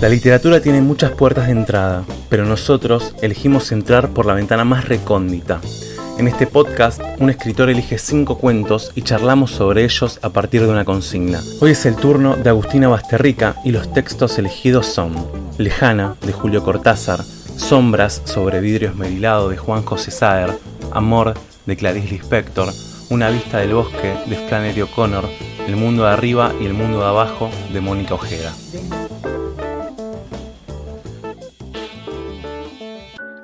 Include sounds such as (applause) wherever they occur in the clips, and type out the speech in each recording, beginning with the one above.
La literatura tiene muchas puertas de entrada, pero nosotros elegimos entrar por la ventana más recóndita. En este podcast, un escritor elige cinco cuentos y charlamos sobre ellos a partir de una consigna. Hoy es el turno de Agustina Basterrica y los textos elegidos son Lejana, de Julio Cortázar, Sombras sobre vidrio esmerilado, de Juan José Saer, Amor, de Clarice Lispector, Una vista del bosque, de Flannery O'Connor, El mundo de arriba y el mundo de abajo, de Mónica Ojeda.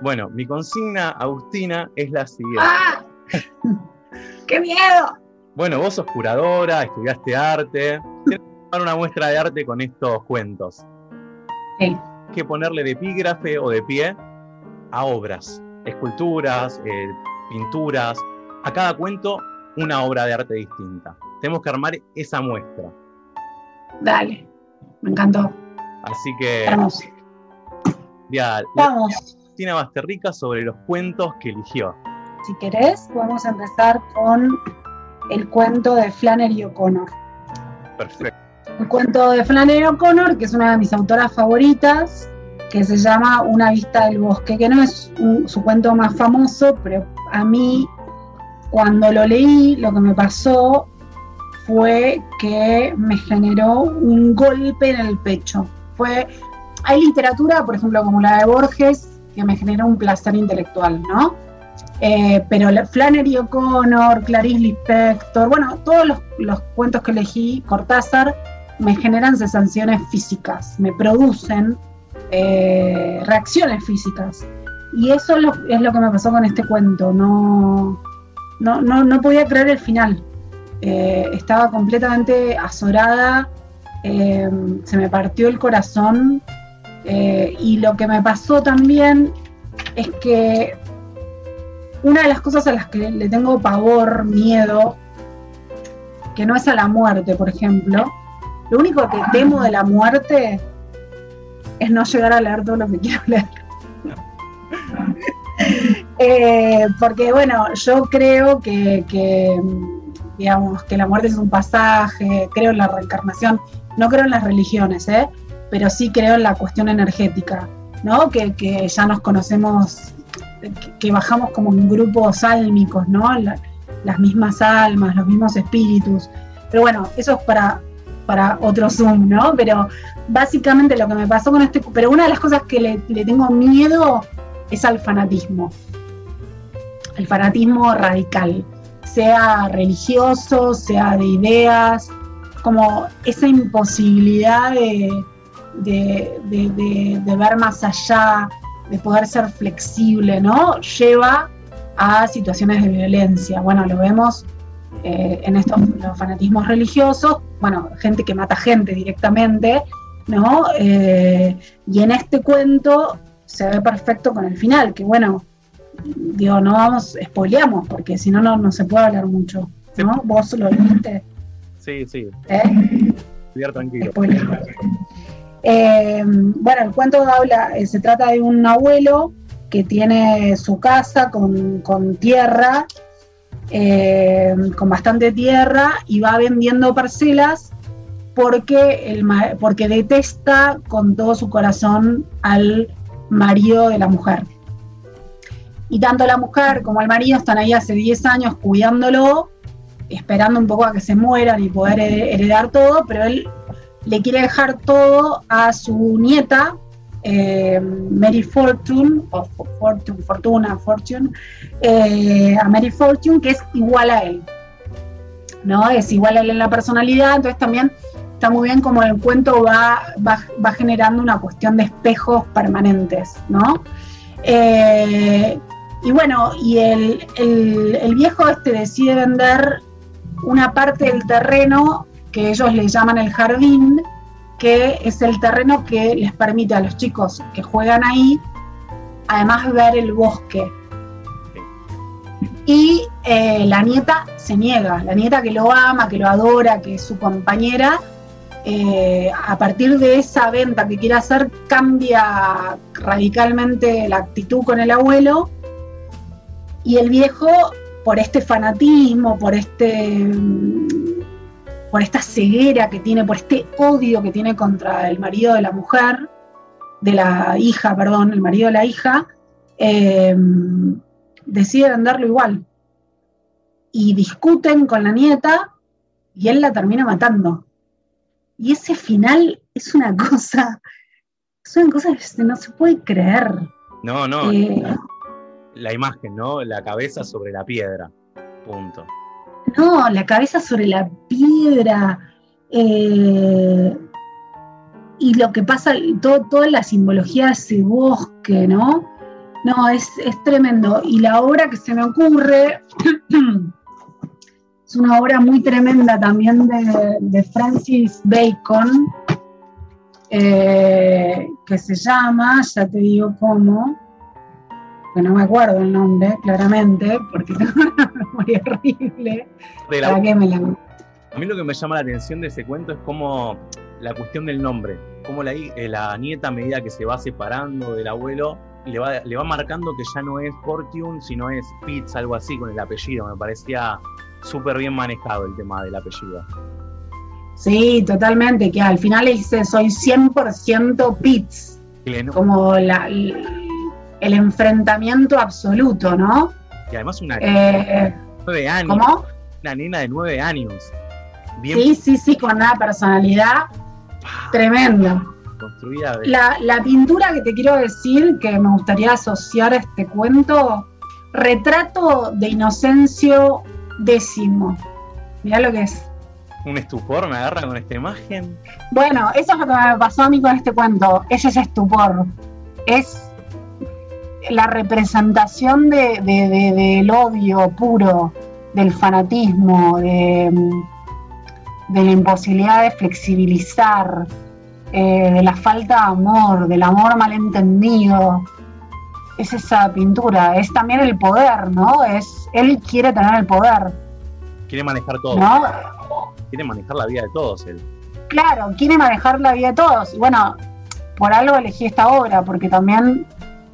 Bueno, mi consigna, Agustina, es la siguiente. ¡Ah! ¡Qué miedo! Bueno, vos sos curadora, estudiaste arte. Tienes que dar una muestra de arte con estos cuentos. Sí. Hay que ponerle de epígrafe o de pie a obras, esculturas, eh, pinturas. A cada cuento, una obra de arte distinta. Tenemos que armar esa muestra. Dale. Me encantó. Así que, Hermoso. ya, Vamos. Agustina Basterrica sobre los cuentos que eligió. Si querés, podemos empezar con el cuento de Flannery O'Connor. Perfecto. Un cuento de Flannery O'Connor, que es una de mis autoras favoritas, que se llama Una vista del bosque, que no es un- su cuento más famoso, pero a mí, cuando lo leí, lo que me pasó fue que me generó un golpe en el pecho. Fue, hay literatura, por ejemplo, como la de Borges, que me generó un placer intelectual, ¿no? Eh, pero la- Flannery O'Connor, Clarice Lispector, bueno, todos los, cuentos que elegí, Cortázar, me generan sensaciones físicas, me producen eh, reacciones físicas. Y eso es lo, que me pasó con este cuento. No, no, no, no podía creer el final. Eh, estaba completamente azorada, se me partió el corazón. Eh, y lo que me pasó también es que una de las cosas a las que le tengo pavor, miedo, que no es a la muerte, por ejemplo, lo único que temo de la muerte es no llegar a leer todo lo que quiero leer. (laughs) Eh, porque bueno, yo creo que, que, digamos, que la muerte es un pasaje, creo en la reencarnación, no creo en las religiones, ¿eh? Pero sí creo en la cuestión energética, ¿no? Que, que ya nos conocemos, que, bajamos como en grupos álmicos, ¿no? La- las mismas almas, los mismos espíritus. Pero bueno, eso es para, para otro Zoom, ¿no? Pero básicamente lo que me pasó con este. Pero una de las cosas que le, le tengo miedo es al fanatismo. El fanatismo radical. Sea religioso, sea de ideas, como esa imposibilidad de, de, de- de- de ver más allá, de poder ser flexible, ¿no? Lleva a situaciones de violencia. Bueno, lo vemos eh, en estos los fanatismos religiosos, bueno, gente que mata gente directamente, ¿no? Eh, y en este cuento se ve perfecto con el final, que bueno, digo, no vamos, spoileamos, porque si no, no no se puede hablar mucho, ¿no? Vos lo leíste, Sí, sí, ¿eh? estudiar tranquilo. Spoiler. Eh, bueno, el cuento habla, eh, se trata de un abuelo que tiene su casa con, tierra, eh, con bastante tierra, y va vendiendo parcelas porque, porque detesta con todo su corazón al marido de la mujer. Y tanto la mujer como el marido están ahí hace 10 años cuidándolo, esperando un poco a que se mueran y poder he- heredar todo, pero él le quiere dejar todo a su nieta, eh, Mary Fortune, o Fo- Fortune, Fortuna, Fortune, eh, a Mary Fortune, que es igual a él. ¿No? Es igual a él en la personalidad, entonces también está muy bien como el cuento va, va, va generando una cuestión de espejos permanentes, ¿no? Eh, y bueno, y el, el- el viejo este decide vender una parte del terreno que ellos le llaman el jardín, que es el terreno que les permite a los chicos que juegan ahí, además ver el bosque. Y eh, la nieta se niega, la nieta que lo ama, que lo adora, que es su compañera, eh, a partir de esa venta que quiere hacer, cambia radicalmente la actitud con el abuelo. Y el viejo, por este fanatismo, por este por esta ceguera que tiene, por este odio que tiene contra el marido de la mujer, de la hija, perdón, el marido de la hija, eh, decide venderlo igual. Y discuten con la nieta y él la termina matando. Y ese final es una cosa, es una cosa que no se puede creer. No, no. Eh, la imagen, ¿no? La cabeza sobre la piedra. Punto. No, la cabeza sobre la piedra. Eh, y lo que pasa, toda la simbología de ese bosque, ¿no? No, es, tremendo. Y la obra que se me ocurre (clears throat) es una obra muy tremenda también de, Francis Bacon, eh, que se llama, ya te digo cómo, que no me acuerdo el nombre claramente, porque (laughs) tengo memoria (laughs) horrible. A mí lo que me llama la atención de ese cuento es cómo la cuestión del nombre, cómo la, eh, la nieta a medida que se va separando del abuelo, le va, le va marcando que ya no es Fortune, sino es Pitts, algo así con el apellido. Me parecía súper bien manejado el tema del apellido. Sí, totalmente, que al final dice soy 100% Pitts, como la, el enfrentamiento absoluto, ¿no? Y además una eh, nueve años. ¿Cómo? Una nena de nueve años. sí, sí, sí, con una personalidad ah. tremenda. Construida la, la pintura que te quiero decir, que me gustaría asociar a este cuento, retrato de Inocencio décimo. Mirá lo que es. Un estupor me agarra con esta imagen. Bueno, eso es lo que me pasó a mí con este cuento. Ese es estupor. Es la representación de, del odio puro, del fanatismo, de, la imposibilidad de flexibilizar, eh, de la falta de amor, del amor malentendido. Es esa pintura, es también el poder, ¿no? Es, él quiere tener el poder. Quiere manejar todo. Quiere manejar la vida de todos él. Claro, quiere manejar la vida de todos. Y bueno, por algo elegí esta obra, porque también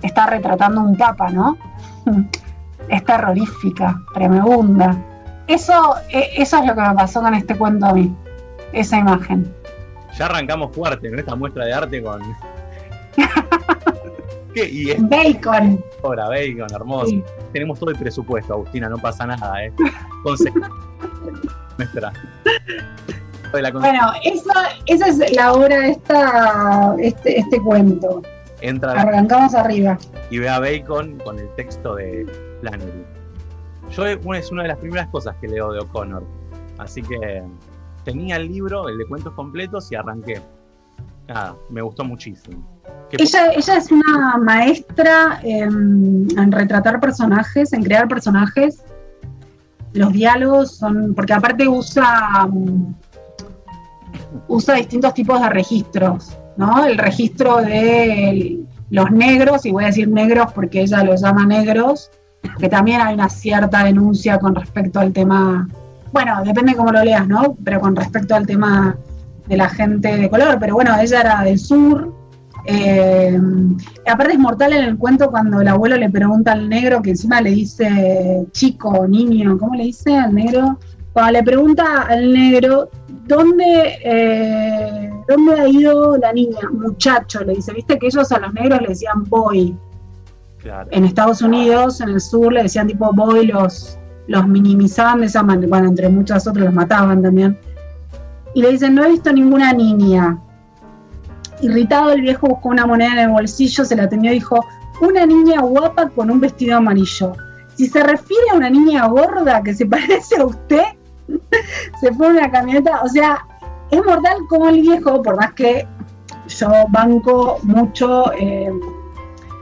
está retratando un papa, ¿no? (laughs) es terrorífica, tremenda. Eso, e, eso es lo que me pasó con este cuento a mí, esa imagen. Ya arrancamos fuerte con esta muestra de arte con. (laughs) ¿Qué? Y bacon. Ahora, bacon, hermoso. Tenemos todo el presupuesto, Agustina, no pasa nada, ¿eh? Entonces, (laughs) nuestra. Bueno, esa, esa es la obra de esta, este, este cuento entra. Arrancamos arriba. Y ve a Bacon con el texto de Flannery. Yo es una de las primeras cosas que leo de O'Connor. Así que tenía el libro, el de cuentos completos, y arranqué. Nada, me gustó muchísimo. Ella, ella es una maestra en, retratar personajes, en crear personajes. Los diálogos son. porque aparte usa. usa distintos tipos de registros. ¿No? El registro de los negros, y voy a decir negros porque ella los llama negros, que también hay una cierta denuncia con respecto al tema, bueno, depende cómo lo leas, ¿no? Pero con respecto al tema de la gente de color, pero bueno, ella era del sur. Eh, aparte es mortal en el cuento cuando el abuelo le pregunta al negro, que encima le dice chico, niño, ¿cómo le dice al negro? Cuando le pregunta al negro, ¿dónde, eh, ¿dónde ha ido la niña? Muchacho, le dice, viste que ellos a los negros le decían boy. En Estados Unidos, en el sur, le decían tipo boy, los, los minimizaban de esa manera, bueno, entre muchas otras los mataban también. Y le dicen, no he visto ninguna niña. Irritado, el viejo buscó una moneda en el bolsillo, se la tenía y dijo, una niña guapa con un vestido amarillo. Si se refiere a una niña gorda que se (laughs) parece a usted, (laughs) se fue una camioneta, o sea, es mortal como el viejo, por más que yo banco mucho eh,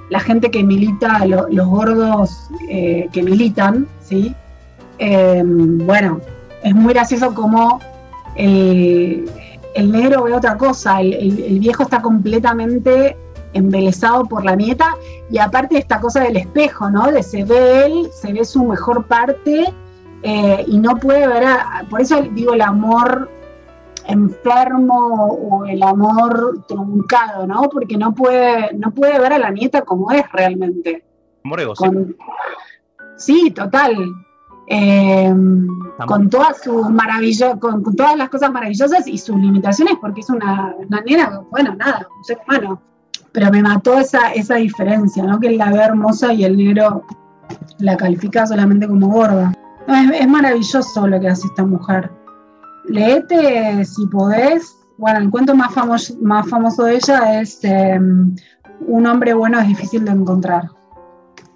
la gente que milita, los gordos eh, que militan, ¿sí? Eh, bueno, es muy gracioso como el, negro ve otra cosa, el, viejo está completamente embelesado por la nieta y aparte esta cosa del espejo, ¿no? De se ve él, se ve su mejor parte eh, y no puede ver, por eso digo el amor enfermo o el amor truncado, ¿no? Porque no puede, no puede ver a la nieta como es realmente. Amor Sí, total. Eh, con todas sus maravillosas, con, todas las cosas maravillosas y sus limitaciones, porque es una, una nena, bueno, nada, un ser humano. pero me mató esa, esa diferencia, ¿no? Que la ve hermosa y el negro la califica solamente como gorda. Es, maravilloso lo que hace esta mujer. Leete si podés. Bueno, el cuento más famoso, más famoso de ella es em, Un hombre bueno es difícil de encontrar.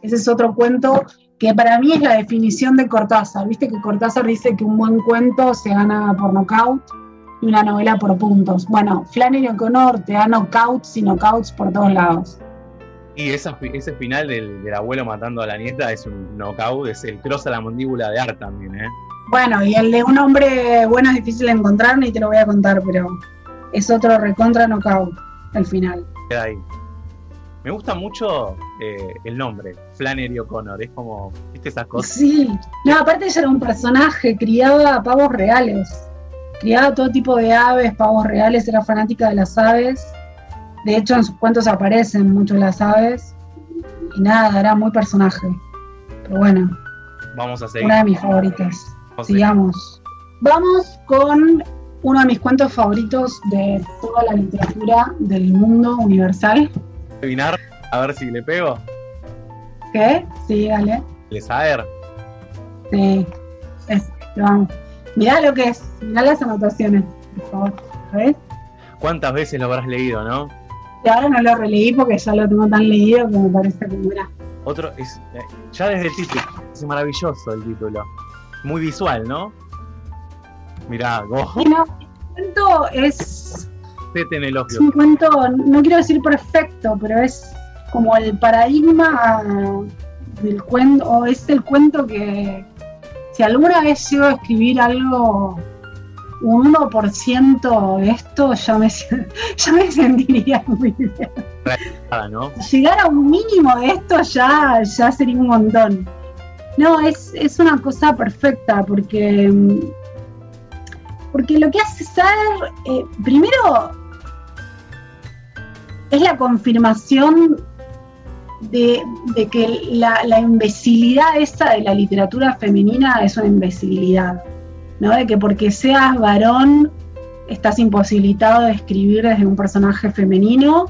Ese es otro cuento que para mí es la definición de Cortázar. Viste que Cortázar dice que un buen cuento se gana por nocaut y una novela por puntos. Bueno, Flannery O'Connor te da knockouts y knockouts por todos lados. Y ese final del, abuelo matando a la nieta es un knockout, es el cross a la mandíbula de Art también, ¿eh? Bueno, y el de un hombre bueno es difícil de encontrar, ni te lo voy a contar, pero es otro recontra knockout, el final. Queda ahí. Me gusta mucho eh, el nombre, Flannery O'Connor, es como, ¿viste esas cosas? Sí, no, aparte ella era un personaje, criaba pavos reales, criaba todo tipo de aves, pavos reales, era fanática de las aves de hecho, en sus cuentos aparecen mucho las aves. Y nada, era muy personaje. Pero bueno. Vamos a seguir. Una de mis favoritas. Sigamos. Vamos con uno de mis cuentos favoritos de toda la literatura del mundo universal. Adivinar, a ver si le pego. ¿Qué? Sí, dale. saber? Sí, es, vamos. Mirá lo que es, mirá las anotaciones, por favor. ¿Ves? ¿Cuántas veces lo habrás leído, no? Y ahora no lo releí porque ya lo tengo tan leído que me parece que era. Otro, es, eh, ya desde el título, es maravilloso el título. Muy visual, ¿no? Mirá, no, el cuento es. en el Es un cuento, no quiero decir perfecto, pero es como el paradigma del cuento, o es el cuento que si alguna vez llego a escribir algo un 1% de esto ya me, (laughs) ya me sentiría muy bien. Llegar a un mínimo de esto ya, ya sería un montón. No, es, una cosa perfecta porque, porque lo que hace ser, eh, primero, es la confirmación de, que la, la imbecilidad esa de la literatura femenina es una imbecilidad de que porque seas varón estás imposibilitado de escribir desde un personaje femenino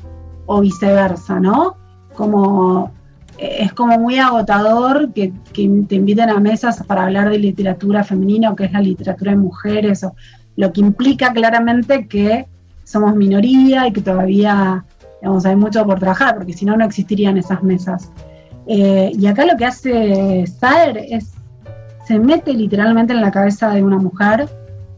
o viceversa, ¿no? Como es como muy agotador que, te inviten a mesas para hablar de literatura femenina o que es la literatura de mujeres, o, lo que implica claramente que somos minoría y que todavía digamos, hay mucho por trabajar, porque si no, no existirían esas mesas. Eh, y acá lo que hace Saer es se mete literalmente en la cabeza de una mujer,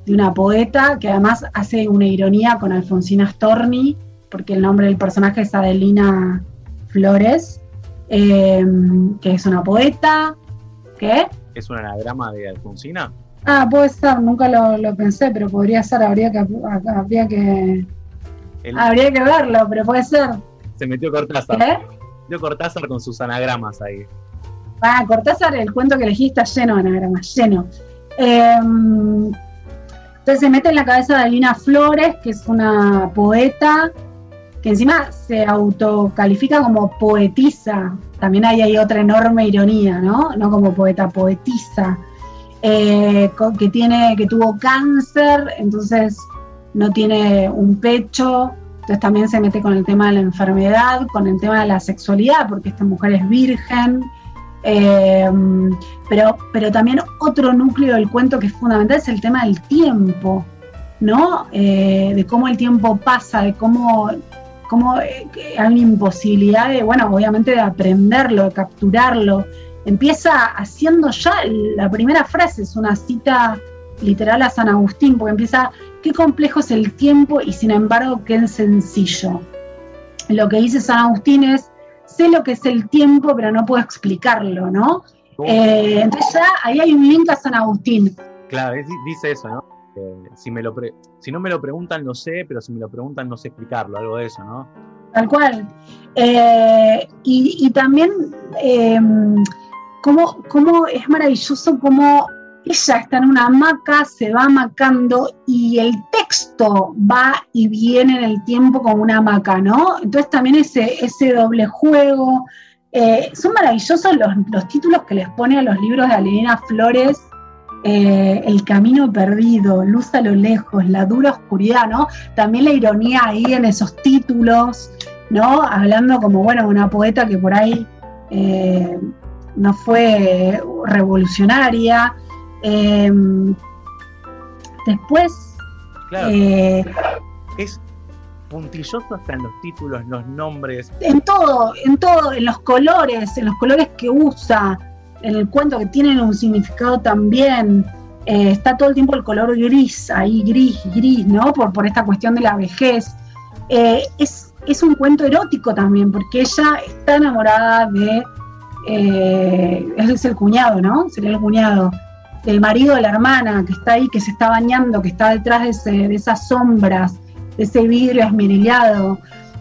de una poeta, que además hace una ironía con Alfonsina Storni, porque el nombre del personaje es Adelina Flores, em, que es una poeta. ¿Qué? ¿Es un anagrama de Alfonsina? Ah, puede ser, nunca lo, pensé, pero podría ser, habría que, habría que, habría que verlo, pero puede ser. Se metió Cortázar. ¿Qué? Se metió Cortázar con sus anagramas ahí. Ah, Cortázar, el cuento que elegí está lleno de anagramas, lleno. Em, entonces se mete en la cabeza de Alina Flores, que es una poeta, que encima se autocalifica como poetisa. También ahí hay otra enorme ironía, ¿no? No como poeta, poetisa. Eh, que, tiene, que tuvo cáncer, entonces no tiene un pecho, entonces también se mete con el tema de la enfermedad, con el tema de la sexualidad, porque esta mujer es virgen, eh, pero, pero también otro núcleo del cuento que es fundamental es el tema del tiempo, ¿no? Eh, de cómo el tiempo pasa, de cómo, cómo eh, hay una imposibilidad de, bueno, obviamente de aprenderlo, de capturarlo. Empieza haciendo ya la primera frase, es una cita literal a San Agustín, porque empieza, qué complejo es el tiempo y sin embargo qué sencillo. Lo que dice San Agustín es, sé lo que es el tiempo, pero no puedo explicarlo, ¿no? Eh, entonces ya ahí hay un link a San Agustín. Claro, dice eso, ¿no? si, me lo si no me lo preguntan, no sé, pero si me lo preguntan, no sé explicarlo, algo de eso, ¿no? Tal cual. Eh, y, también, eh, cómo, cómo, es maravilloso cómo ella está en una hamaca, se va amacando y el texto va y viene en el tiempo como una hamaca, ¿no? Entonces también ese, ese doble juego. Eh, son maravillosos los, títulos que les pone a los libros de Alina Flores. Eh, el camino perdido, luz a lo lejos, la dura oscuridad, ¿no? También la ironía ahí en esos títulos. ¿no? Hablando como, bueno, una poeta que por ahí eh, no fue revolucionaria. Em, después... Claro. Eh, es puntilloso hasta en los títulos, los nombres. En todo, en todo, en los colores, en los colores que usa, en el cuento que tienen un significado también. Eh, está todo el tiempo el color gris, ahí gris, gris, ¿no? Por, por esta cuestión de la vejez. Eh, es, es, un cuento erótico también, porque ella está enamorada de. Eh, es el cuñado, ¿no? Sería el cuñado. Del marido de la hermana que está ahí, que se está bañando, que está detrás de, de esas sombras, de ese vidrio esmirillado.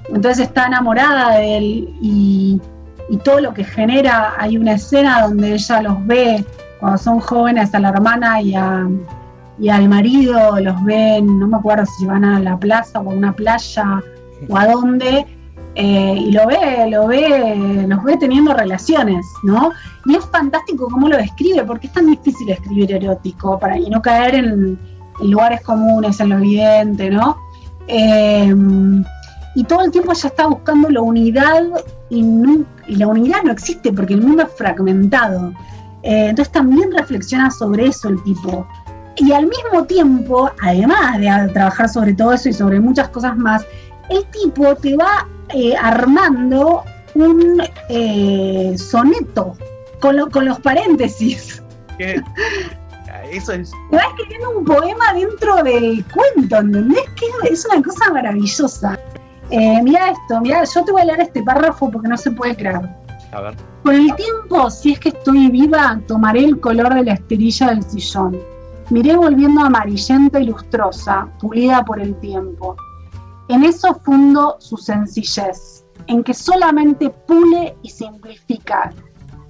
Entonces está enamorada de él y, y todo lo que genera. Hay una escena donde ella los ve cuando son jóvenes a la hermana y, al marido, los ven, no me acuerdo si van a la plaza o a una playa o a dónde, eh, y lo ve, lo ve, los ve teniendo relaciones, ¿no? Y es fantástico cómo lo describe, porque es tan difícil escribir erótico para, y no caer en, lugares comunes, en lo evidente, ¿no? Eh, y todo el tiempo ella está buscando la unidad y, y la unidad no existe porque el mundo es fragmentado. Eh, entonces también reflexiona sobre eso el tipo. Y al mismo tiempo, además de trabajar sobre todo eso y sobre muchas cosas más, el tipo te va eh, armando un eh, soneto con, los paréntesis. Eso es. Te va escribiendo un poema dentro del cuento, ¿entendés? Que es una cosa maravillosa. mira esto, mira, yo te voy a leer este párrafo porque no se puede creer. Con el tiempo, si es que estoy viva, tomaré el color de la esterilla del sillón. Miré volviendo amarillenta y lustrosa, pulida por el tiempo. En eso fundo su sencillez, en que solamente pule y simplifica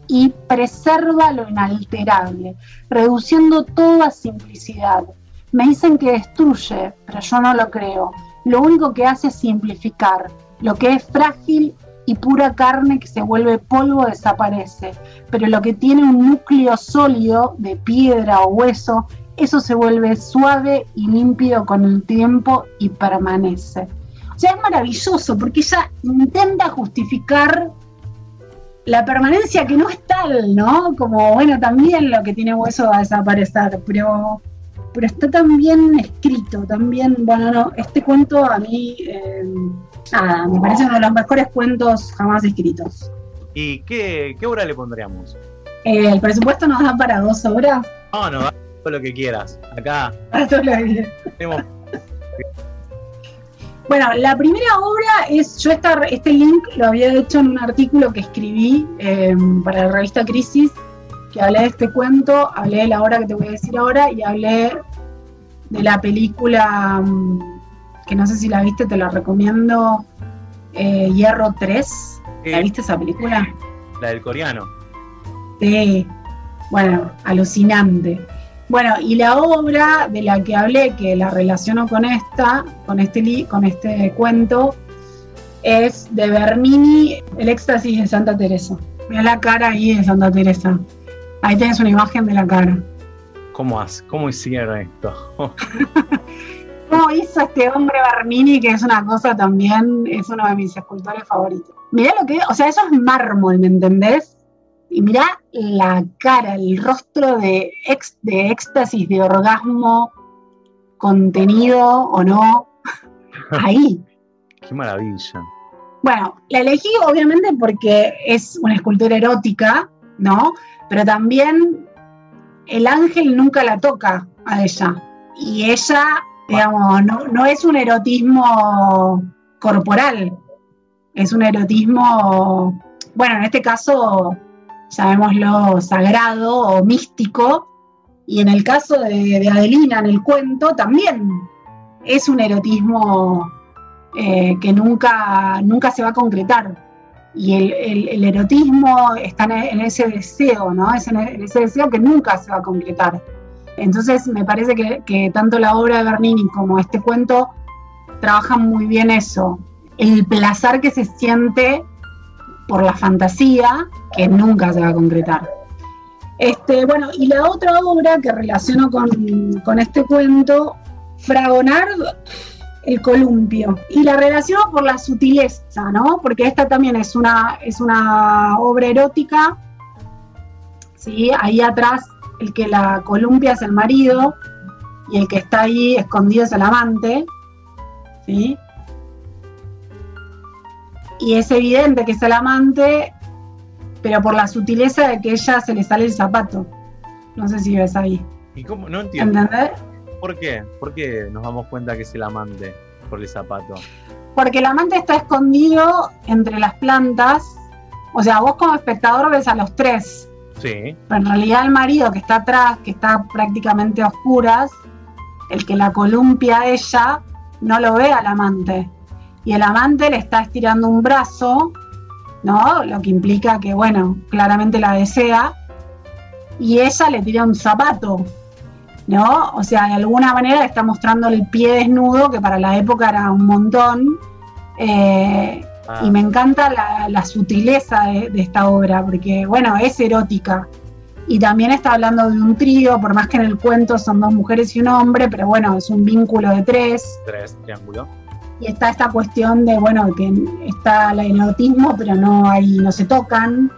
y preserva lo inalterable, reduciendo todo a simplicidad. Me dicen que destruye, pero yo no lo creo. Lo único que hace es simplificar. Lo que es frágil y pura carne que se vuelve polvo desaparece, pero lo que tiene un núcleo sólido de piedra o hueso, eso se vuelve suave y límpido con el tiempo y permanece. O sea, es maravilloso porque ella intenta justificar la permanencia que no es tal, ¿no? Como, bueno, también lo que tiene hueso va a desaparecer, pero, pero está tan bien escrito, también, bueno, no, este cuento a mí... Eh, nada, me parece uno de los mejores cuentos jamás escritos. ¿Y qué, qué obra le pondríamos? Eh, el presupuesto nos da para dos obras. No, no, todo lo que quieras. Acá. Bueno, la primera obra es, yo esta, este link lo había hecho en un artículo que escribí em, para la revista Crisis, que hablé de este cuento, hablé de la obra que te voy a decir ahora y hablé de la película mm, que no sé si la viste, te la recomiendo, eh, Hierro 3. ¿La viste esa película? La del coreano. Sí, bueno, alucinante. Bueno, y la obra de la que hablé, que la relaciono con esta, con este, con este cuento, es de Bernini, El éxtasis de Santa Teresa. Mira la cara ahí de Santa Teresa. Ahí tienes una imagen de la cara. ¿Cómo, cómo hicieron esto? (laughs) cómo hizo este hombre Bernini, que es una cosa también, es uno de mis escultores favoritos. Mirá lo que, o sea, eso es mármol, ¿me entendés? Y mirá la cara, el rostro de, ex, de éxtasis, de orgasmo contenido o no, (laughs) ahí. Qué maravilla. Bueno, la elegí obviamente porque es una escultura erótica, ¿no? Pero también el ángel nunca la toca a ella. Y ella Digamos, no, es un erotismo corporal, es un erotismo, bueno, en este caso, llamémoslo sagrado o místico, y en el caso de, Adelina, en el cuento, también es un erotismo eh, que nunca, nunca se va a concretar. Y el, erotismo está en, ese deseo, ¿no? Es en ese deseo que nunca se va a concretar. Entonces me parece que, tanto la obra de Bernini como este cuento trabajan muy bien eso, el placer que se siente por la fantasía que nunca se va a concretar. Este, bueno, y la otra obra que relaciono con, este cuento, Fragonard el columpio. Y la relación por la sutileza, ¿no? Porque esta también es una, es una obra erótica. ¿sí? Ahí atrás el que la columpia es el marido y el que está ahí escondido es el amante. ¿sí? Y es evidente que es el amante, pero por la sutileza de que ella se le sale el zapato. No sé si ves ahí. ¿Y cómo? No entiendo. ¿Entendés? ¿Por qué? ¿Por qué nos damos cuenta que es el amante por el zapato? Porque el amante está escondido entre las plantas. O sea, vos como espectador ves a los tres. Sí. Pero en realidad el marido que está atrás, que está prácticamente a oscuras, el que la columpia a ella, no lo ve al amante. Y el amante le está estirando un brazo, ¿no? Lo que implica que, bueno, claramente la desea. Y ella le tira un zapato, ¿no? O sea, de alguna manera le está mostrando el pie desnudo, que para la época era un montón. Eh, Ah, y me encanta la, la sutileza de, de esta obra, porque, bueno, es erótica. Y también está hablando de un trío, por más que en el cuento son dos mujeres y un hombre, pero bueno, es un vínculo de tres. tres, triángulo. Y está esta cuestión de, bueno, que está el erotismo, pero no hay, no se tocan.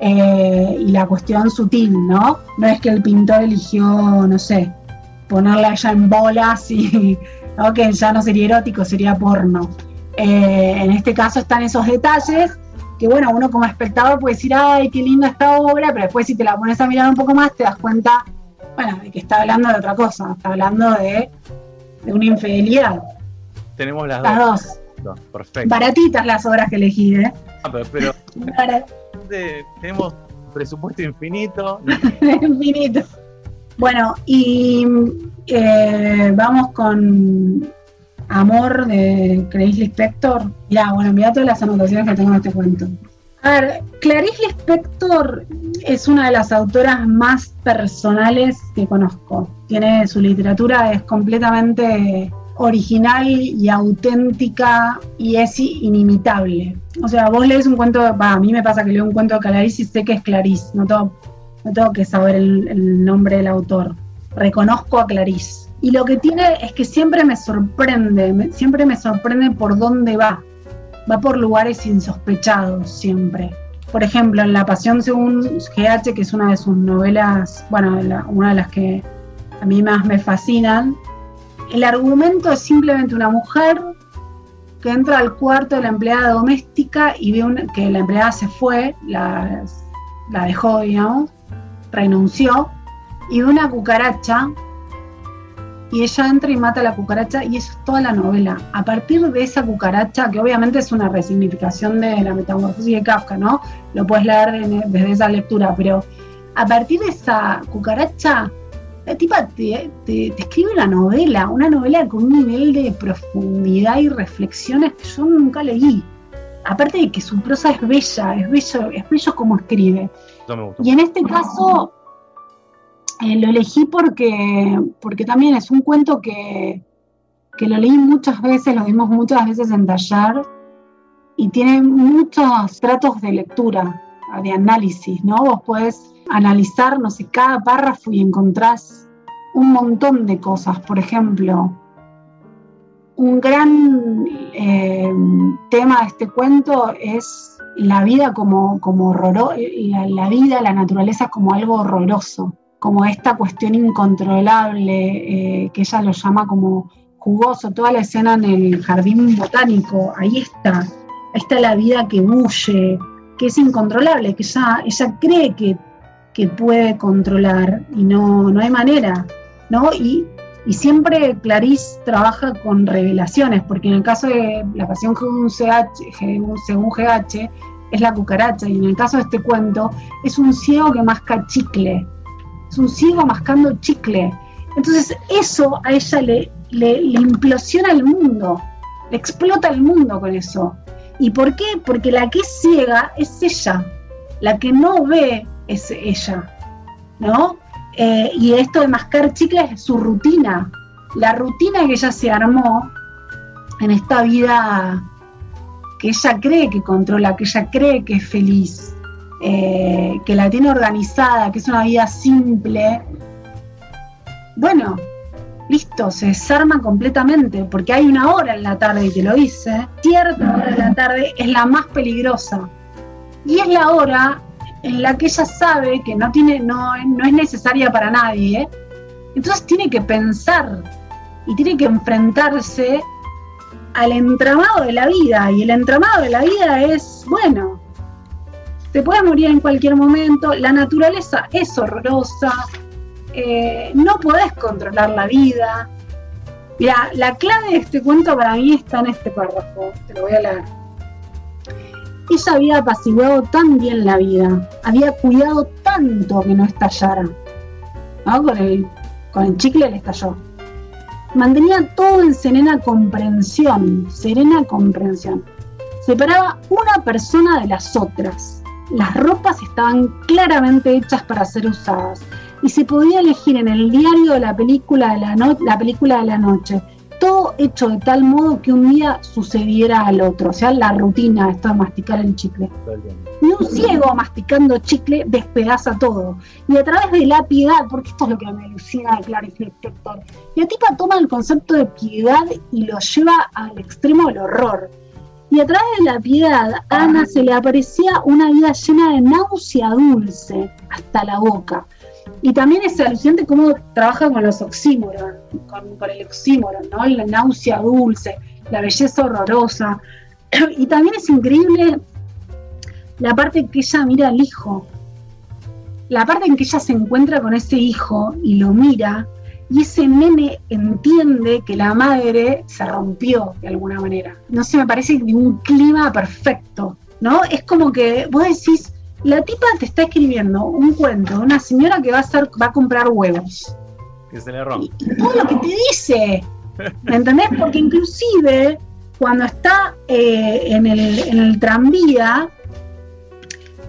eh, y la cuestión sutil, ¿no? No es que el pintor eligió, no sé, ponerla a ella en bolas y (laughs) ¿no? que ya no sería erótico, sería porno. Eh, en este caso están esos detalles que, bueno, uno como espectador puede decir, ay, qué linda esta obra, pero después si te la pones a mirar un poco más te das cuenta, bueno, de que está hablando de otra cosa, está hablando de, de una infidelidad. Tenemos las, Las dos. dos. Perfecto. Baratitas las obras que elegí, ¿eh? Ah, pero, (laughs) tenemos presupuesto infinito. (laughs) Infinito. Bueno, y eh, vamos con Amor de Clarice Lispector. Ya, bueno, mira todas las anotaciones que tengo en este cuento. A ver, Clarice Lispector es una de las autoras más personales que conozco. Tiene su literatura, es completamente original y auténtica y es inimitable. O sea, vos lees un cuento, a mí me pasa que leo un cuento de Clarice y sé que es Clarice, no tengo, que saber el, nombre del autor. Reconozco a Clarice. Y lo que tiene es que siempre me sorprende, siempre me sorprende por dónde va. Va por lugares insospechados siempre. Por ejemplo, en La Pasión según GH, que es una de sus novelas, bueno, la- una de las que a mí más me fascinan, el argumento es simplemente una mujer que entra al cuarto de la empleada doméstica y ve que la empleada se fue, la, la dejó, digamos, renunció, y ve una cucaracha y ella entra y mata a la cucaracha y eso es toda la novela. A partir de esa cucaracha, que obviamente es una resignificación de la metamorfosis de Kafka, ¿no? Lo puedes leer de- desde esa lectura, pero a partir de esa cucaracha, la tipa te, te- te escribe una novela, una novela con un nivel de profundidad y reflexiones que yo nunca leí. Aparte de que su prosa es bella, es bello, es bello como escribe. Eso me gustó. Y en este caso eh, lo elegí porque, porque también es un cuento que, que lo leí muchas veces, lo vimos muchas veces en taller y tiene muchos tratos de lectura, de análisis, ¿no? Vos podés analizar, no sé, cada párrafo y encontrás un montón de cosas. Por ejemplo, un gran eh, tema de este cuento es la vida como, como la, vida, la naturaleza como algo horroroso, como esta cuestión incontrolable, eh, que ella lo llama como jugoso, toda la escena en el jardín botánico, ahí está, ahí está la vida que bulle, que es incontrolable, que ella, ella cree que, que puede controlar y no, no hay manera, ¿no? Y, y siempre Clarice trabaja con revelaciones, porque en el caso de La Pasión según GH, GH es la cucaracha, y en el caso de este cuento es un ciego que masca chicle, es un ciego mascando chicle. Entonces eso a ella le, le, le implosiona el mundo, le explota el mundo con eso. ¿Y por qué? Porque la que es ciega es ella, la que no ve es ella, ¿no? Eh, y esto de mascar chicles es su rutina, la rutina que ella se armó en esta vida que ella cree que controla, que ella cree que es feliz, eh, que la tiene organizada, que es una vida simple. Bueno, listo, se desarma completamente, porque hay una hora en la tarde, y te lo dice, cierta hora de la tarde es la más peligrosa. Y es la hora en la que ella sabe que no, tiene, no, no es necesaria para nadie, entonces tiene que pensar y tiene que enfrentarse al entramado de la vida. Y el entramado de la vida es, bueno, te puedes morir en cualquier momento, la naturaleza es horrorosa, eh, no podés controlar la vida. Mira, la clave de este cuento para mí está en este párrafo, te lo voy a leer. Ella había apaciguado tan bien la vida, había cuidado tanto que no estallara. Con, el, con el chicle le estalló. Mantenía todo en serena comprensión, serena comprensión. Separaba una persona de las otras. Las ropas estaban claramente hechas para ser usadas y se podía elegir en el diario de la película de la, la película de la noche. Todo hecho de tal modo que un día sucediera al otro, o sea, la rutina esta de masticar el chicle. Y un ciego masticando chicle despedaza todo. Y a través de la piedad, porque esto es lo que me alucina de Clarice Lispector, la tipa toma el concepto de piedad y lo lleva al extremo del horror. Y a través de la piedad, a Ana se le aparecía una vida llena de náusea dulce hasta la boca y también es alucinante cómo trabaja con los oxímoron, con, el oxímoron, ¿no? La náusea dulce, la belleza horrorosa. (clears throat) Y también es increíble la parte en que ella mira al hijo, la parte en que ella se encuentra con ese hijo y lo mira, y ese nene entiende que la madre se rompió de alguna manera. No sé, me parece de un clima perfecto, ¿no? Es como que vos decís, la tipa te está escribiendo un cuento de una señora que va a, hacer, va a comprar huevos. Que se le rompe. Y, todo lo que te dice. ¿Me entendés? Porque inclusive cuando está eh, en, el, tranvía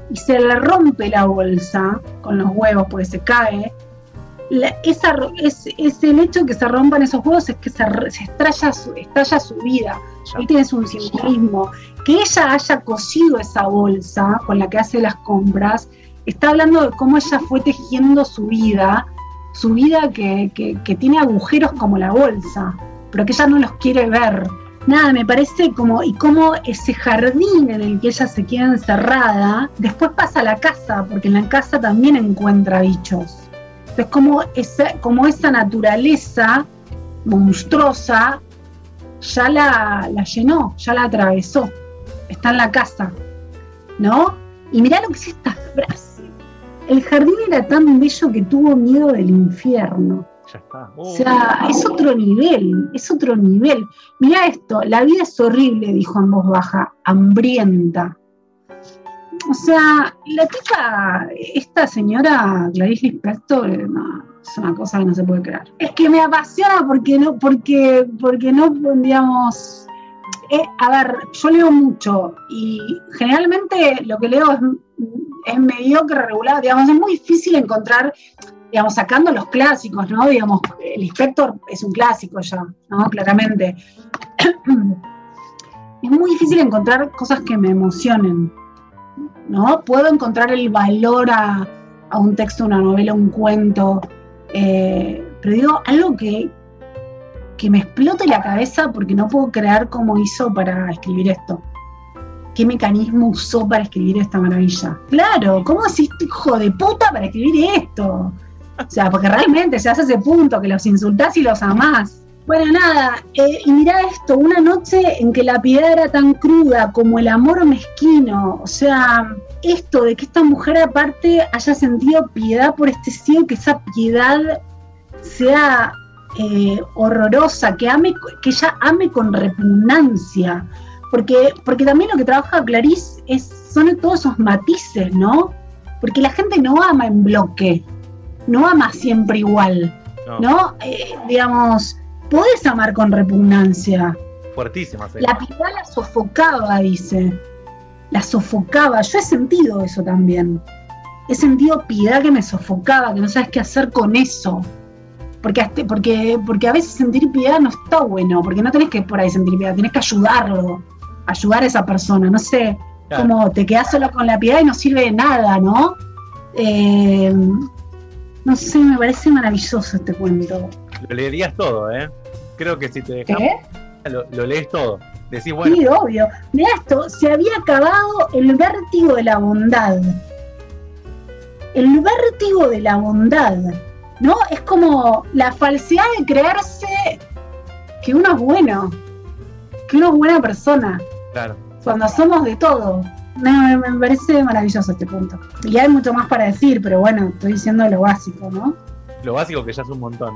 y se le rompe la bolsa con los huevos porque se cae, esa, es, el hecho de que se rompan esos huevos es que se, se estalla, su, estalla su vida. Ahí tienes un simbolismo que ella haya cosido esa bolsa con la que hace las compras, está hablando de cómo ella fue tejiendo su vida, su vida que, tiene agujeros como la bolsa, pero que ella no los quiere ver. Nada, me parece como, y cómo ese jardín en el que ella se queda encerrada, después pasa a la casa, porque en la casa también encuentra bichos. Es como esa, como esa naturaleza monstruosa ya la, la llenó, ya la atravesó está en la casa, ¿no? Y mirá lo que es esta frase. El jardín era tan bello que tuvo miedo del infierno. Ya está. O sea, oh. es otro nivel, es otro nivel. Mirá esto, la vida es horrible, dijo en voz baja, hambrienta. O sea, la tipa, esta señora Clarice Lispector, eh, es una cosa que no se puede creer. Es que me apasiona porque no, porque, porque no, digamos, eh, a ver, yo leo mucho y generalmente lo que leo es, mediocre, regular, digamos, es muy difícil encontrar, digamos, sacando los clásicos, ¿no? Digamos, el inspector es un clásico ya, ¿no? Claramente. (clears throat) es muy difícil encontrar cosas que me emocionen, ¿no? Puedo encontrar el valor a, un texto, una novela, un cuento, eh, pero digo, algo que, que me explote la cabeza porque no puedo creer cómo hizo para escribir esto. ¿Qué mecanismo usó para escribir esta maravilla? Claro, ¿cómo hiciste hijo de puta para escribir esto? O sea, porque realmente se hace ese punto que los insultás y los amás. Bueno, nada, eh, y mirá esto, una noche en que la piedad era tan cruda como el amor mezquino, o sea, esto de que esta mujer aparte haya sentido piedad por este cielo, que esa piedad sea eh, horrorosa, que, ame, que ella ame con repugnancia, porque, porque también lo que trabaja Clarice es, son todos esos matices, ¿no? Porque la gente no ama en bloque, no ama siempre igual, ¿no? Eh, digamos, podés amar con repugnancia. Fuertísima. La piedad la sofocaba, dice. La sofocaba. Yo he sentido eso también. He sentido piedad que me sofocaba, que no sabes qué hacer con eso porque, porque, porque a veces sentir piedad no está bueno, porque no tenés que por ahí sentir piedad, tenés que ayudarlo, ayudar a esa persona, no sé, como te quedas solo con la piedad y no sirve de nada, ¿no? Eh, no sé, me parece maravilloso este cuento. lo leerías todo, ¿eh? Creo que si te dejamos, lo, lo lees todo. Decís, bueno. Sí, obvio. Mira esto, se había acabado el vértigo de la bondad. El vértigo de la bondad, ¿no? Es como la falsedad de creerse que uno es bueno, que uno es buena persona. Claro. Cuando somos de todo. Me, me parece maravilloso este punto. Y hay mucho más para decir, pero bueno, estoy diciendo lo básico, ¿no? Lo básico que ya es un montón.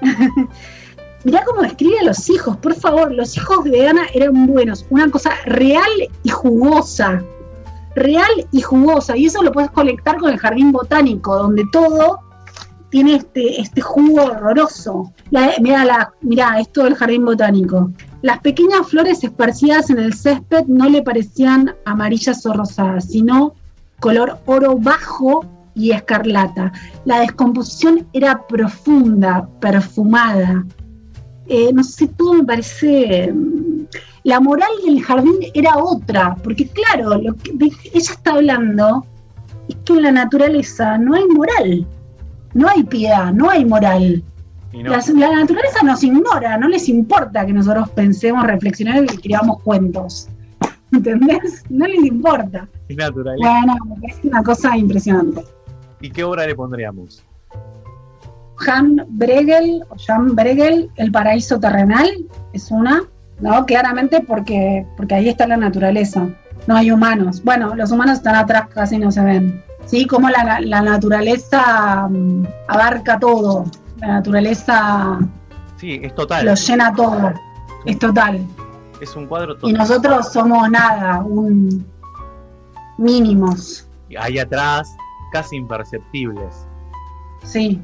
(laughs) Mirá cómo describe a los hijos, por favor. Los hijos de Ana eran buenos. Una cosa real y jugosa. Real y jugosa. Y eso lo puedes conectar con el jardín botánico, donde todo tiene este, este jugo horroroso. Mira, la, mirá, esto del jardín botánico. Las pequeñas flores esparcidas en el césped no le parecían amarillas o rosadas, sino color oro bajo y escarlata. La descomposición era profunda, perfumada. Eh, no sé, todo me parece... La moral del jardín era otra, porque claro, lo que ella está hablando es que en la naturaleza no hay moral, no hay piedad, no hay moral. La, naturaleza nos ignora, no les importa que nosotros pensemos, reflexionemos y escribamos cuentos. (laughs) ¿Entendés? No les importa. Es natural. Bueno, es una cosa impresionante. ¿Y qué obra le pondríamos? Jan Bregel, o Jan Bregel, El paraíso terrenal, es una, ¿no? Claramente porque, porque ahí está la naturaleza, no hay humanos. Bueno, los humanos están atrás, casi no se ven. ¿Sí? Como la, naturaleza mm, abarca todo, la naturaleza sí, es total. lo llena todo, es total. Es un cuadro total. Y nosotros somos nada, un mínimos. Y ahí atrás, casi imperceptibles. Sí.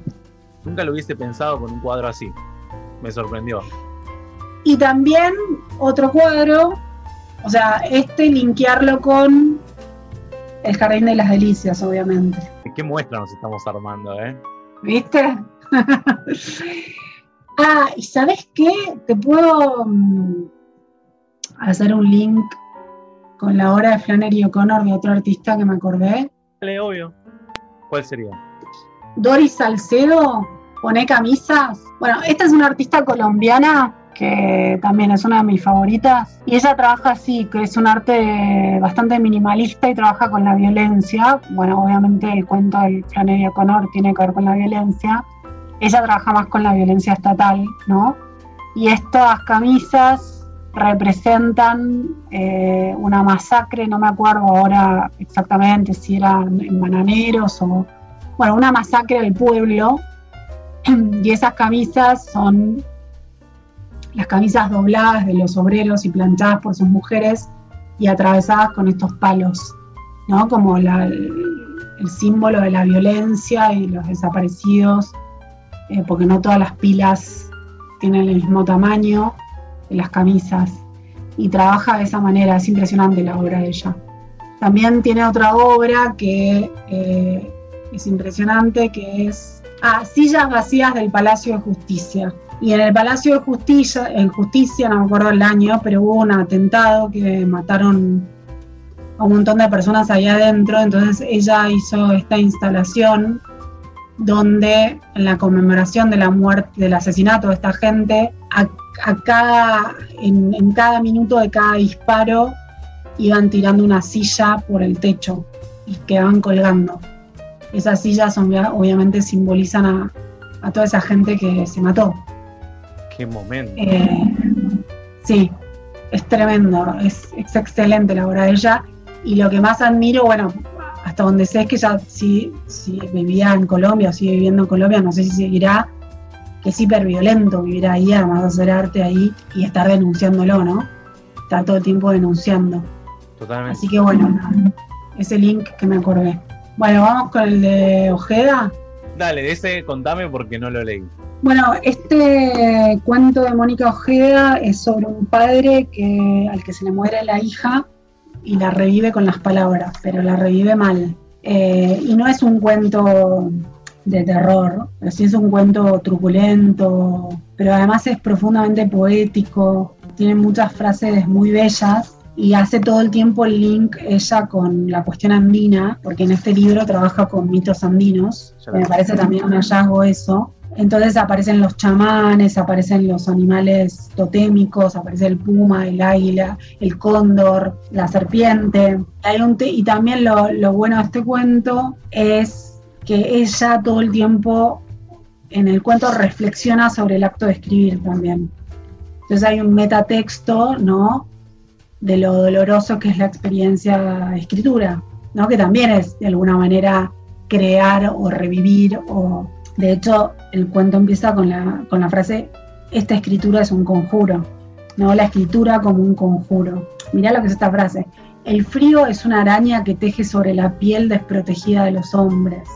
Nunca lo hubiese pensado con un cuadro así. Me sorprendió. Y también otro cuadro, o sea, este linkearlo con el Jardín de las Delicias, obviamente. ¿Qué muestra nos estamos armando, eh? ¿Viste? (laughs) ah, ¿y sabes qué? Te puedo mm, hacer un link con la obra de Flannery O'Connor de otro artista que me acordé. Dale, obvio. ¿Cuál sería? Doris Salcedo, pone camisas. Bueno, esta es una artista colombiana que también es una de mis favoritas. Y ella trabaja así, que es un arte bastante minimalista y trabaja con la violencia. Bueno, obviamente el cuento del Flannery O'Connor tiene que ver con la violencia. Ella trabaja más con la violencia estatal, ¿no? Y estas camisas representan eh, una masacre, no me acuerdo ahora exactamente si eran en bananeros o, bueno, una masacre del pueblo. (clears throat) Y esas camisas son las camisas dobladas de los obreros y planchadas por sus mujeres y atravesadas con estos palos, ¿no? Como el, símbolo de la violencia y los desaparecidos, eh, porque no todas las pilas tienen el mismo tamaño de las camisas. Y trabaja de esa manera, es impresionante la obra de ella. También tiene otra obra que eh, es impresionante, que es ah, Sillas Vacías del Palacio de Justicia y en el Palacio de Justicia, en Justicia, no me acuerdo el año, pero hubo un atentado que mataron a un montón de personas ahí adentro. Entonces ella hizo esta instalación donde en la conmemoración de la muerte, del asesinato de esta gente, a, cada, en, en cada minuto de cada disparo iban tirando una silla por el techo y quedaban colgando. Esas sillas obviamente simbolizan a, a toda esa gente que se mató. Qué momento. Eh, sí, es tremendo, es, excelente la obra de ella. Y lo que más admiro, bueno, hasta donde sé es que ella si, si vivía en Colombia o sigue viviendo en Colombia, no sé si seguirá, que es hiperviolento vivir ahí, además de hacer arte ahí y estar denunciándolo, ¿no? Está todo el tiempo denunciando. Totalmente. Así que bueno, ese link que me acordé. Bueno, vamos con el de Ojeda. Dale, ese contame porque no lo leí. Bueno, este cuento de Mónica Ojeda es sobre un padre que, al que se le muere la hija y la revive con las palabras, pero la revive mal. Eh, y no es un cuento de terror, pero sí es un cuento truculento, pero además es profundamente poético, tiene muchas frases muy bellas y hace todo el tiempo el link ella con la cuestión andina, porque en este libro trabaja con mitos andinos, me parece también un hallazgo eso, Entonces aparecen los chamanes, aparecen los animales totémicos, aparece el puma, el águila, el cóndor, la serpiente. y también lo, bueno de este cuento es que ella todo el tiempo en el cuento reflexiona sobre el acto de escribir también. Entonces hay un metatexto, ¿no? De lo doloroso que es la experiencia escritura, ¿no? Que también es de alguna manera crear o revivir o de hecho, el cuento empieza con la, con la frase, esta escritura es un conjuro, ¿no? La escritura como un conjuro. Mirá lo que es esta frase. El frío es una araña que teje sobre la piel desprotegida de los hombres.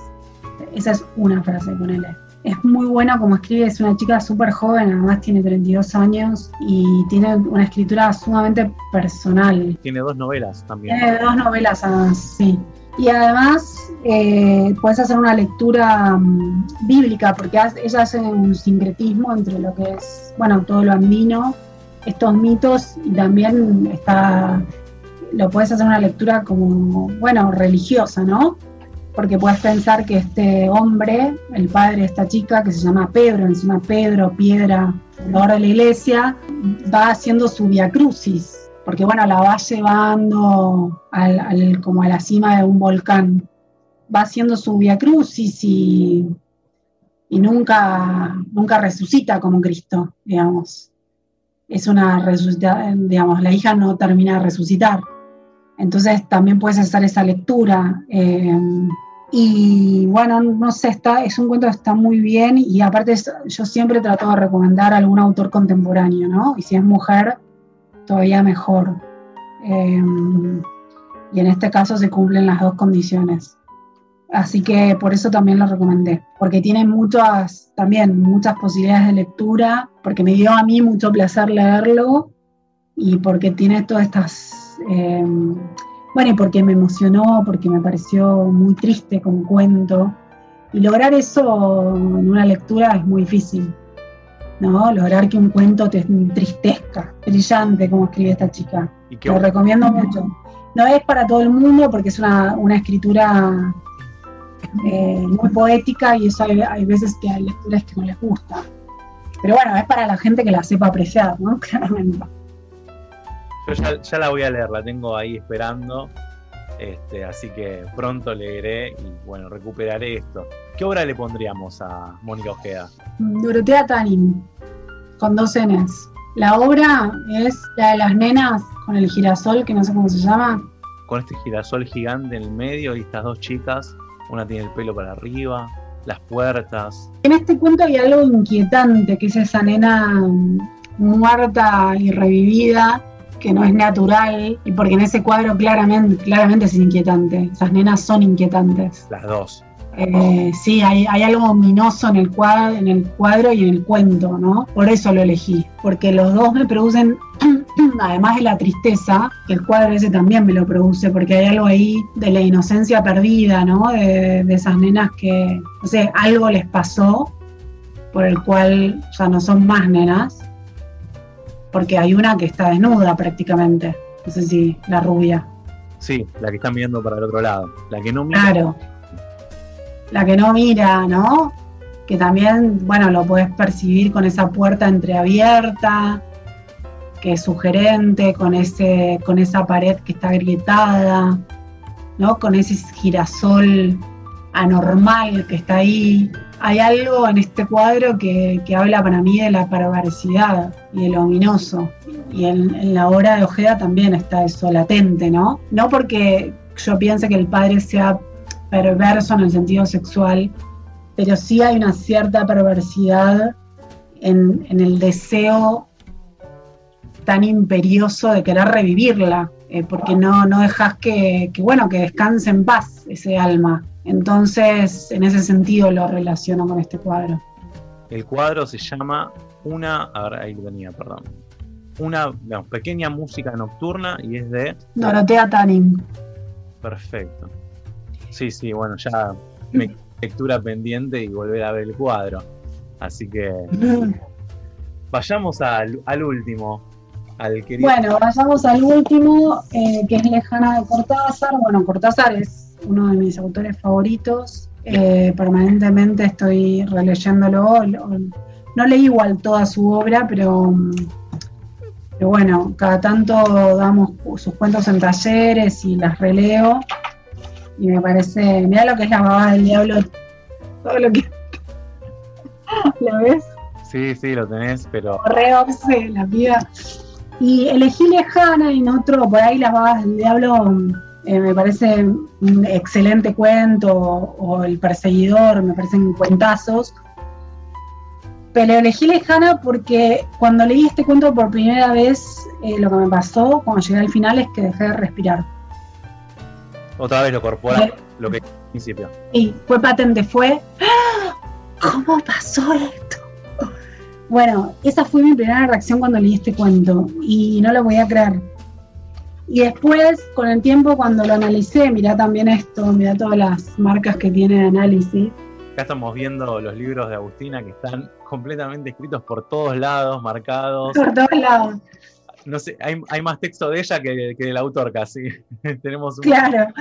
Esa es una frase, con él. Es muy buena como escribe, es una chica súper joven, además tiene 32 años y tiene una escritura sumamente personal. Tiene dos novelas también. Tiene dos novelas, sí. Y además eh, puedes hacer una lectura mm, bíblica, porque ella hace un sincretismo entre lo que es, bueno, todo lo andino, estos mitos, y también está, lo puedes hacer una lectura como, bueno, religiosa, ¿no? Porque puedes pensar que este hombre, el padre de esta chica, que se llama Pedro, encima Pedro, piedra, ahora de la iglesia, va haciendo su via crucis, porque bueno, la va llevando al, como a la cima de un volcán. Va haciendo su via crucis y, y nunca, nunca resucita como Cristo, digamos. Es una resucitación, digamos, la hija no termina de resucitar. Entonces también puedes hacer esa lectura. Eh, y bueno, no sé, está, es un cuento que está muy bien y aparte yo siempre trato de recomendar a algún autor contemporáneo, ¿no? Y si es mujer, todavía mejor. Em, y en este caso se cumplen las dos condiciones. Así que por eso también lo recomendé, porque tiene muchas, también muchas posibilidades de lectura, porque me dio a mí mucho placer leerlo y porque tiene todas estas, em, bueno, y porque me emocionó, porque me pareció muy triste como cuento. Y lograr eso en una lectura es muy difícil. ¿no? Lograr que un cuento te entristezca. Brillante como escribe esta chica. Lo recomiendo mucho. No es para todo el mundo porque es una, escritura eh, muy poética y eso hay, veces que hay lecturas que no les gusta. Pero bueno, es para la gente que la sepa apreciar, ¿no? (laughs) Claramente. Yo ya, la voy a leer, la tengo ahí esperando. Este, así que pronto leeré y bueno, recuperaré esto. ¿Qué obra le pondríamos a Mónica Ojeda? Dorotea Tanin, con dos Ns. La obra es la de las nenas con el girasol, que no sé cómo se llama. Con este girasol gigante en el medio y estas dos chicas, una tiene el pelo para arriba, las puertas. En este cuento hay algo inquietante, que es esa nena muerta y revivida, que no es natural, y porque en ese cuadro claramente, claramente es inquietante. Esas nenas son inquietantes. Las dos. Eh, sí, hay, algo ominoso en el, cuadro, en el cuadro y en el cuento, ¿no? Por eso lo elegí, porque los dos me producen, (clears throat) además de la tristeza, que el cuadro ese también me lo produce, porque hay algo ahí de la inocencia perdida, ¿no? De, esas nenas que, no sé, algo les pasó por el cual ya no son más nenas, porque hay una que está desnuda prácticamente, no sé si la rubia. Sí, la que están viendo para el otro lado, la que no mira. Claro la que no mira, ¿no? Que también, bueno, lo puedes percibir con esa puerta entreabierta, que es sugerente, con, ese, con esa pared que está agrietada, ¿no? Con ese girasol anormal que está ahí. Hay algo en este cuadro que, habla para mí de la perversidad y de lo ominoso. Y en, en, la obra de Ojeda también está eso latente, ¿no? No porque yo piense que el padre sea perverso en el sentido sexual, pero sí hay una cierta perversidad en, el deseo tan imperioso de querer revivirla, eh, porque no, no dejas que, bueno, que descanse en paz ese alma. Entonces, en ese sentido lo relaciono con este cuadro. El cuadro se llama Una, a ver, ahí lo tenía, perdón. Una pequeña música nocturna y es de... Dorotea Tanning. Perfecto. Sí, sí, bueno, ya me lectura pendiente y volver a ver el cuadro. Así que (laughs) vayamos al, último, al querido. Bueno, vayamos al último, eh, que es Lejana de Cortázar. Bueno, Cortázar es uno de mis autores favoritos. eh, permanentemente estoy releyéndolo. No leí igual toda su obra, pero, pero bueno, cada tanto damos sus cuentos en talleres y las releo. Y me parece, mira lo que es la babada del diablo, todo lo que... (laughs) ¿Lo ves? Sí, sí, lo tenés, pero... Re la vida. Y elegí Lejana y en otro, por ahí las babas del diablo eh, me parece un excelente cuento, o, El perseguidor, me parecen cuentazos. Pero elegí Lejana porque cuando leí este cuento por primera vez, eh, lo que me pasó cuando llegué al final es que dejé de respirar. Otra vez lo corpora, eh, lo que al principio. Y fue patente, fue, ¡Ah! ¿cómo pasó esto? Bueno, esa fue mi primera reacción cuando leí este cuento y no lo voy a creer. Y después, con el tiempo, cuando lo analicé, mirá también esto, mirá todas las marcas que tiene de análisis. Acá estamos viendo los libros de Agustina que están completamente escritos por todos lados, marcados. Por todos lados no sé, hay, más texto de ella que, del autor casi. (laughs) Tenemos Claro,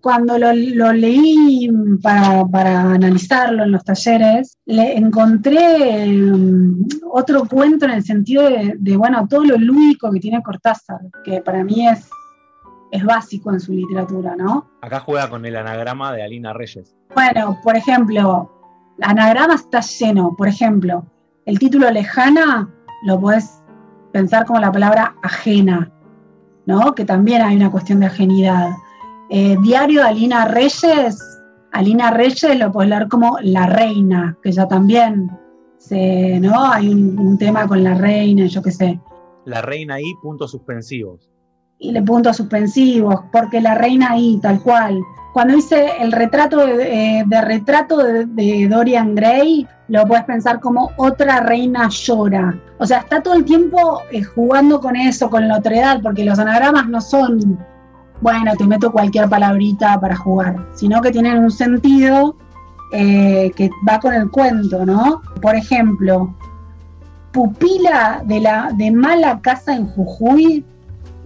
cuando lo, leí para, analizarlo en los talleres, le encontré mm, otro cuento en el sentido de, bueno, todo lo lúdico que tiene Cortázar, que para mí es, es básico en su literatura, ¿no? Acá juega con el anagrama de Alina Reyes. Bueno, por ejemplo, anagrama está lleno, por ejemplo, el título Lejana lo puedes pensar como la palabra ajena, ¿no? que también hay una cuestión de ajenidad. Eh, diario de Alina Reyes, Alina Reyes lo puedes leer como la reina, que ya también se, ¿no? hay un, tema con la reina, yo qué sé. La reina ahí, puntos suspensivos. Y le puntos suspensivos, porque la reina ahí, tal cual. Cuando hice el retrato de, eh, retrato de, Dorian Gray, lo puedes pensar como otra reina llora. O sea, está todo el tiempo eh, jugando con eso, con la otredad, porque los anagramas no son, bueno, te meto cualquier palabrita para jugar, sino que tienen un sentido eh, que va con el cuento, ¿no? Por ejemplo, pupila de, la, de mala casa en Jujuy,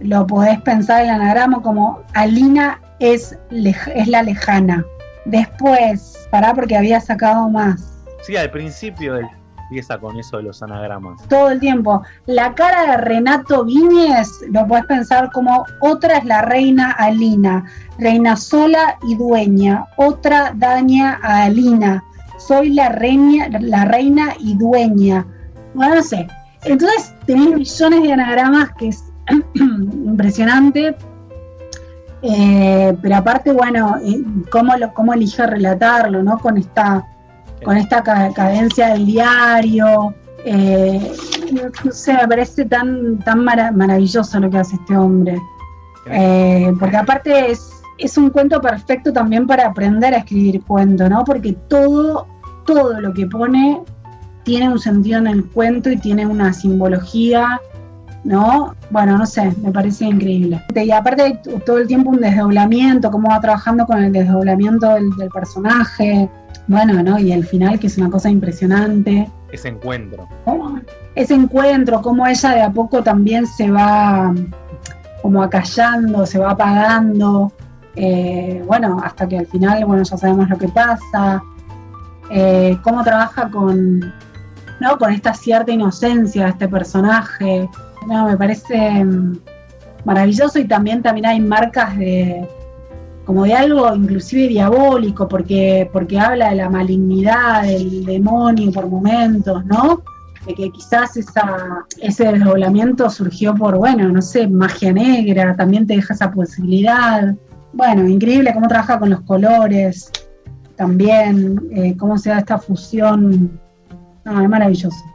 lo podés pensar el anagrama como Alina es, es la lejana. Después, pará porque había sacado más. Sí, al principio empieza con eso de los anagramas. Todo el tiempo. La cara de Renato Viñez lo puedes pensar como otra es la reina Alina, reina sola y dueña, otra daña a Alina, soy la reina, la reina y dueña. Bueno, no sé. Entonces tenés millones de anagramas que es (clears throat) impresionante, eh, pero aparte, bueno, eh, cómo, cómo elige relatarlo, ¿no? Con esta, con esta cadencia del diario. Eh, no sé, me parece tan, tan maravilloso lo que hace este hombre. porque aparte es, es un cuento perfecto también para aprender a escribir cuento, ¿no? Porque todo, todo lo que pone tiene un sentido en el cuento y tiene una simbología ¿no? Bueno, no sé, me parece increíble. Y aparte todo el tiempo un desdoblamiento, cómo va trabajando con el desdoblamiento del, personaje, bueno, ¿no? Y el final, que es una cosa impresionante. Ese encuentro. Ese encuentro, cómo ella de a poco también se va como acallando, se va apagando, eh, bueno, hasta que al final, bueno, ya sabemos lo que pasa, eh, cómo trabaja con, ¿no? con esta cierta inocencia de este personaje, no, me parece mm, maravilloso y también, también hay marcas de como de algo inclusive diabólico, porque, porque habla de la malignidad del demonio por momentos, ¿no? De que quizás esa, ese desdoblamiento surgió por, bueno, no sé, magia negra, también te deja esa posibilidad. Bueno, increíble cómo trabaja con los colores, también, eh, cómo se da esta fusión. No, es maravilloso.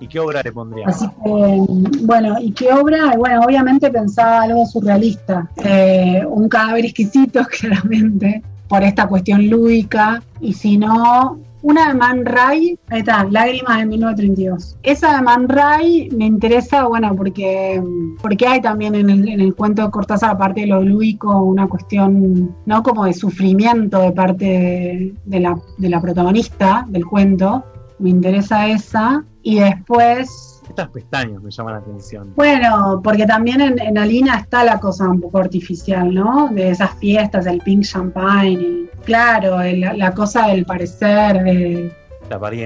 ¿Y qué obra le pondría? Así que, bueno, ¿y qué obra? Bueno, obviamente pensaba algo surrealista. Eh, un cadáver exquisito, (laughs) claramente, por esta cuestión lúdica. Y si no, una de Man Ray, ahí está, Lágrimas de 1932. Esa de Man Ray me interesa, bueno, porque, porque hay también en el, en el cuento de Cortázar, aparte de lo lúdico, una cuestión, ¿no? Como de sufrimiento de parte de la protagonista del cuento. Me interesa esa. Y después estas pestañas me llaman la atención. Bueno, porque también en, Alina está la cosa un poco artificial, ¿no? De esas fiestas, el pink champagne, y, claro, la cosa del parecer, de,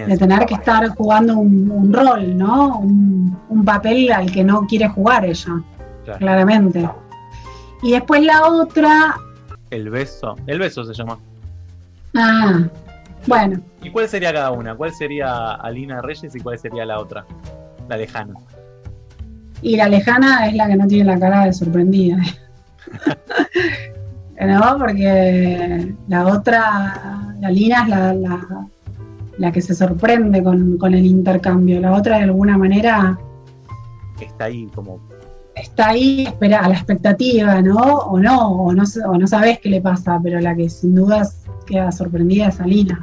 de tener que estar jugando un, rol, ¿no? Un, papel al que no quiere jugar ella, claramente. Y después la otra... El beso, el beso se llama. Ah, bueno. ¿Y cuál sería cada una? ¿Cuál sería Alina Reyes y cuál sería la otra? La lejana. Y la lejana es la que no tiene la cara de sorprendida. (laughs) ¿No? Porque la otra, la Lina es la, la, que se sorprende con, con, el intercambio. La otra, de alguna manera. Está ahí como. Está ahí espera, a la expectativa, ¿no? O no, o no, o no sabes qué le pasa, pero la que sin dudas queda sorprendida es Alina.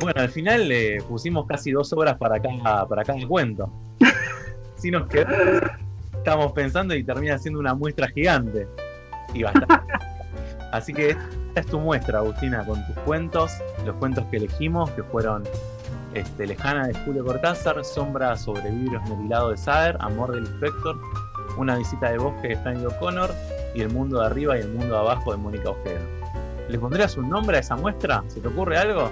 Bueno, al final le pusimos casi dos horas para cada, para cada cuento. (laughs) si nos quedamos, estamos pensando y termina siendo una muestra gigante. Y bastante. (laughs) Así que esta es tu muestra, Agustina, con tus cuentos, los cuentos que elegimos, que fueron este, Lejana de Julio Cortázar, Sombra sobre vidrios lado de Saer, Amor del Inspector, Una visita de bosque de Stanley O'Connor y El mundo de arriba y El mundo de abajo de Mónica Ojeda. ¿Le pondrías un nombre a esa muestra? ¿Se te ocurre algo?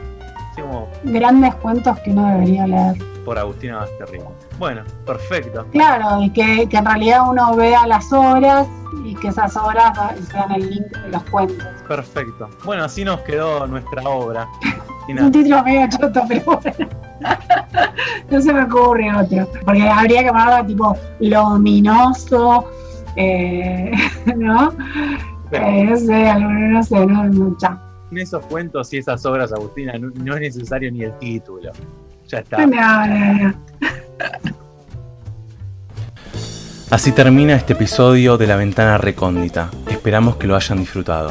Grandes cuentos que no debería leer. Por Agustina Basterrico. Bueno, perfecto. Claro, y que, en realidad uno vea las obras y que esas obras sean el link de los cuentos. Perfecto. Bueno, así nos quedó nuestra obra. (laughs) Un título medio choto, pero bueno. (laughs) no se me ocurre otro. Porque habría que llamarlo tipo luminoso, eh, (laughs) ¿no? Eh, no sé, no sé, no, no, en esos cuentos y esas obras, Agustina, no, es necesario ni el título. Ya está. Así termina este episodio de La Ventana Recóndita. Esperamos que lo hayan disfrutado.